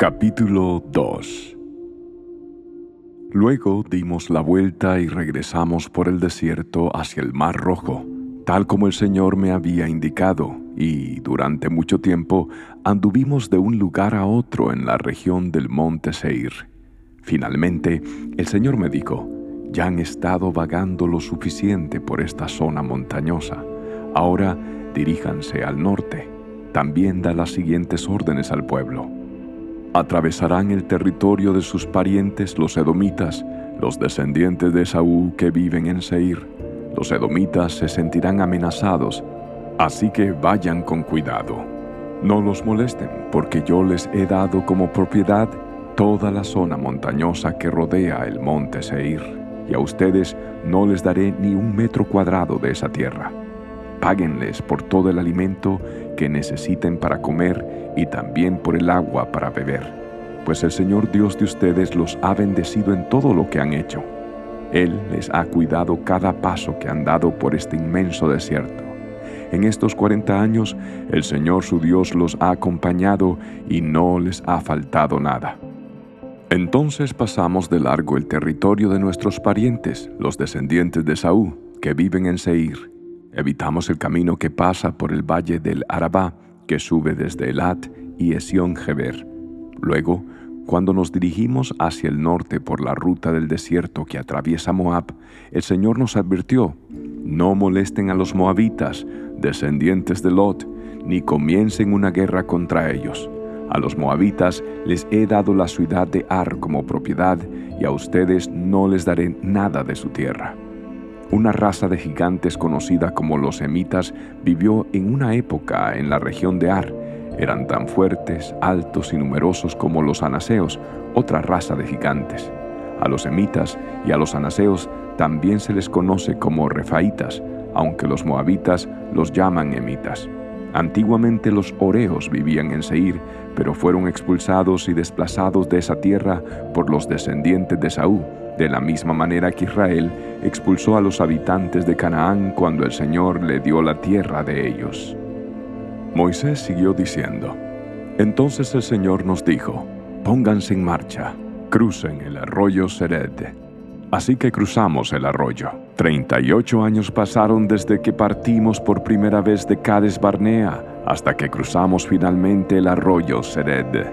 Capítulo 2 Luego dimos la vuelta y regresamos por el desierto hacia el Mar Rojo, tal como el Señor me había indicado, y durante mucho tiempo anduvimos de un lugar a otro en la región del monte Seir. Finalmente, el Señor me dijo, ya han estado vagando lo suficiente por esta zona montañosa, ahora diríjanse al norte. También da las siguientes órdenes al pueblo Atravesarán el territorio de sus parientes los edomitas, los descendientes de Saúl que viven en Seir. Los edomitas se sentirán amenazados, así que vayan con cuidado. No los molesten, porque yo les he dado como propiedad toda la zona montañosa que rodea el monte Seir, y a ustedes no les daré ni un metro cuadrado de esa tierra. Páguenles por todo el alimento que necesiten para comer y también por el agua para beber, pues el Señor Dios de ustedes los ha bendecido en todo lo que han hecho. Él les ha cuidado cada paso que han dado por este inmenso desierto. En estos cuarenta años el Señor su Dios los ha acompañado y no les ha faltado nada. Entonces pasamos de largo el territorio de nuestros parientes, los descendientes de Saúl, que viven en Seir, Evitamos el camino que pasa por el valle del Arabá, que sube desde Elat y Esión Geber. Luego, cuando nos dirigimos hacia el norte por la ruta del desierto que atraviesa Moab, el Señor nos advirtió, no molesten a los moabitas, descendientes de Lot, ni comiencen una guerra contra ellos. A los moabitas les he dado la ciudad de Ar como propiedad, y a ustedes no les daré nada de su tierra. Una raza de gigantes conocida como los semitas vivió en una época en la región de Ar. Eran tan fuertes, altos y numerosos como los anaseos, otra raza de gigantes. A los semitas y a los anaseos también se les conoce como refaitas, aunque los moabitas los llaman emitas. Antiguamente los oreos vivían en Seir, pero fueron expulsados y desplazados de esa tierra por los descendientes de Saúl de la misma manera que Israel expulsó a los habitantes de Canaán cuando el Señor le dio la tierra de ellos. Moisés siguió diciendo, Entonces el Señor nos dijo, Pónganse en marcha, crucen el arroyo Sered. Así que cruzamos el arroyo. Treinta y ocho años pasaron desde que partimos por primera vez de Cades Barnea hasta que cruzamos finalmente el arroyo Sered.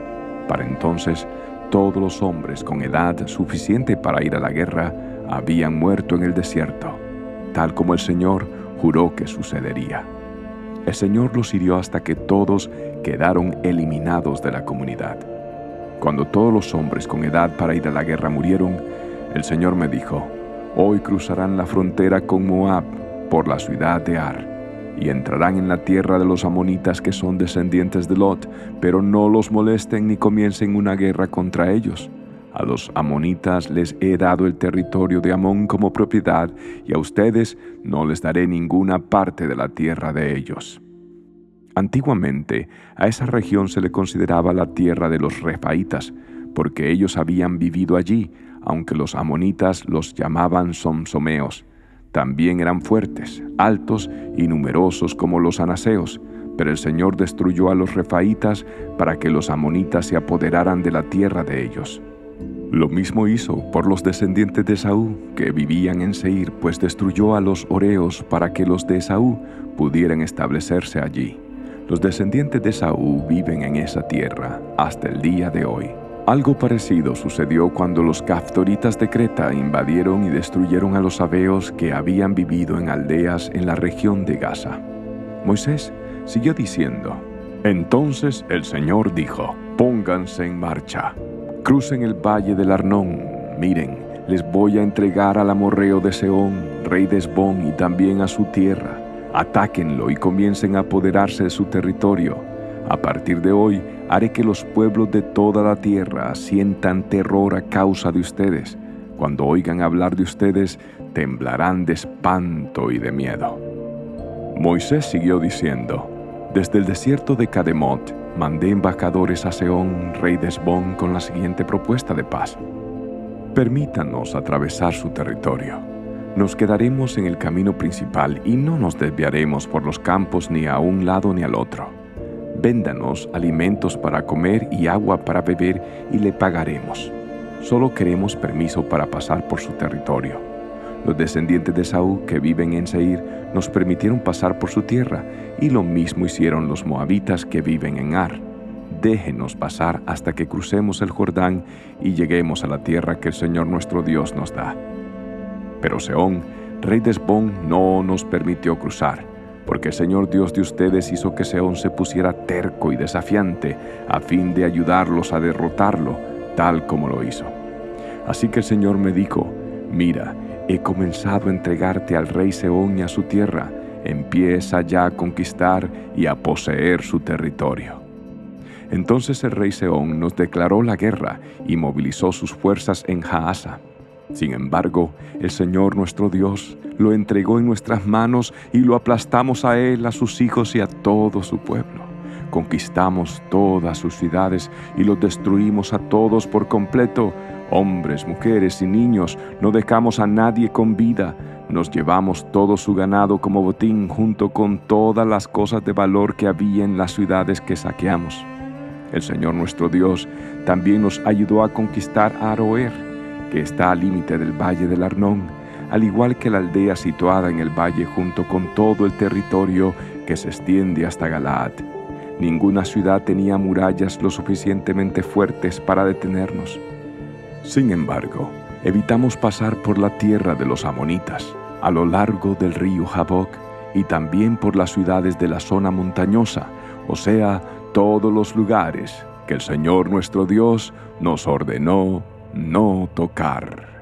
Para entonces todos los hombres con edad suficiente para ir a la guerra habían muerto en el desierto, tal como el Señor juró que sucedería. El Señor los hirió hasta que todos quedaron eliminados de la comunidad. Cuando todos los hombres con edad para ir a la guerra murieron, el Señor me dijo, Hoy cruzarán la frontera con Moab por la ciudad de Ar y entrarán en la tierra de los amonitas que son descendientes de Lot, pero no los molesten ni comiencen una guerra contra ellos. A los amonitas les he dado el territorio de Amón como propiedad, y a ustedes no les daré ninguna parte de la tierra de ellos. Antiguamente, a esa región se le consideraba la tierra de los refaitas, porque ellos habían vivido allí, aunque los amonitas los llamaban somsomeos. También eran fuertes, altos y numerosos como los anaseos, pero el Señor destruyó a los refaitas para que los amonitas se apoderaran de la tierra de ellos. Lo mismo hizo por los descendientes de Saúl que vivían en Seir, pues destruyó a los oreos para que los de Saúl pudieran establecerse allí. Los descendientes de Saúl viven en esa tierra hasta el día de hoy. Algo parecido sucedió cuando los caftoritas de Creta invadieron y destruyeron a los sabeos que habían vivido en aldeas en la región de Gaza. Moisés siguió diciendo, Entonces el Señor dijo, Pónganse en marcha, crucen el valle del Arnón, miren, les voy a entregar al amorreo de Seón, rey de Esbón, y también a su tierra. Atáquenlo y comiencen a apoderarse de su territorio. A partir de hoy, haré que los pueblos de toda la tierra sientan terror a causa de ustedes. Cuando oigan hablar de ustedes, temblarán de espanto y de miedo. Moisés siguió diciendo, Desde el desierto de Cademot mandé embajadores a Seón, rey de Esbón, con la siguiente propuesta de paz. Permítanos atravesar su territorio. Nos quedaremos en el camino principal y no nos desviaremos por los campos ni a un lado ni al otro véndanos alimentos para comer y agua para beber y le pagaremos. Solo queremos permiso para pasar por su territorio. Los descendientes de Saúl que viven en Seir nos permitieron pasar por su tierra y lo mismo hicieron los moabitas que viven en Ar. Déjenos pasar hasta que crucemos el Jordán y lleguemos a la tierra que el Señor nuestro Dios nos da. Pero Seón, rey de Esbón, no nos permitió cruzar, porque el Señor Dios de ustedes hizo que Seón se pusiera terco y desafiante, a fin de ayudarlos a derrotarlo, tal como lo hizo. Así que el Señor me dijo, mira, he comenzado a entregarte al rey Seón y a su tierra, empieza ya a conquistar y a poseer su territorio. Entonces el rey Seón nos declaró la guerra y movilizó sus fuerzas en Jaasa. Sin embargo, el Señor nuestro Dios lo entregó en nuestras manos y lo aplastamos a él, a sus hijos y a todo su pueblo. Conquistamos todas sus ciudades y los destruimos a todos por completo, hombres, mujeres y niños, no dejamos a nadie con vida, nos llevamos todo su ganado como botín junto con todas las cosas de valor que había en las ciudades que saqueamos. El Señor nuestro Dios también nos ayudó a conquistar Aroer, que está al límite del valle del Arnón, al igual que la aldea situada en el valle junto con todo el territorio que se extiende hasta Galaad. Ninguna ciudad tenía murallas lo suficientemente fuertes para detenernos. Sin embargo, evitamos pasar por la tierra de los amonitas, a lo largo del río Jaboc y también por las ciudades de la zona montañosa, o sea, todos los lugares que el Señor nuestro Dios nos ordenó no tocar.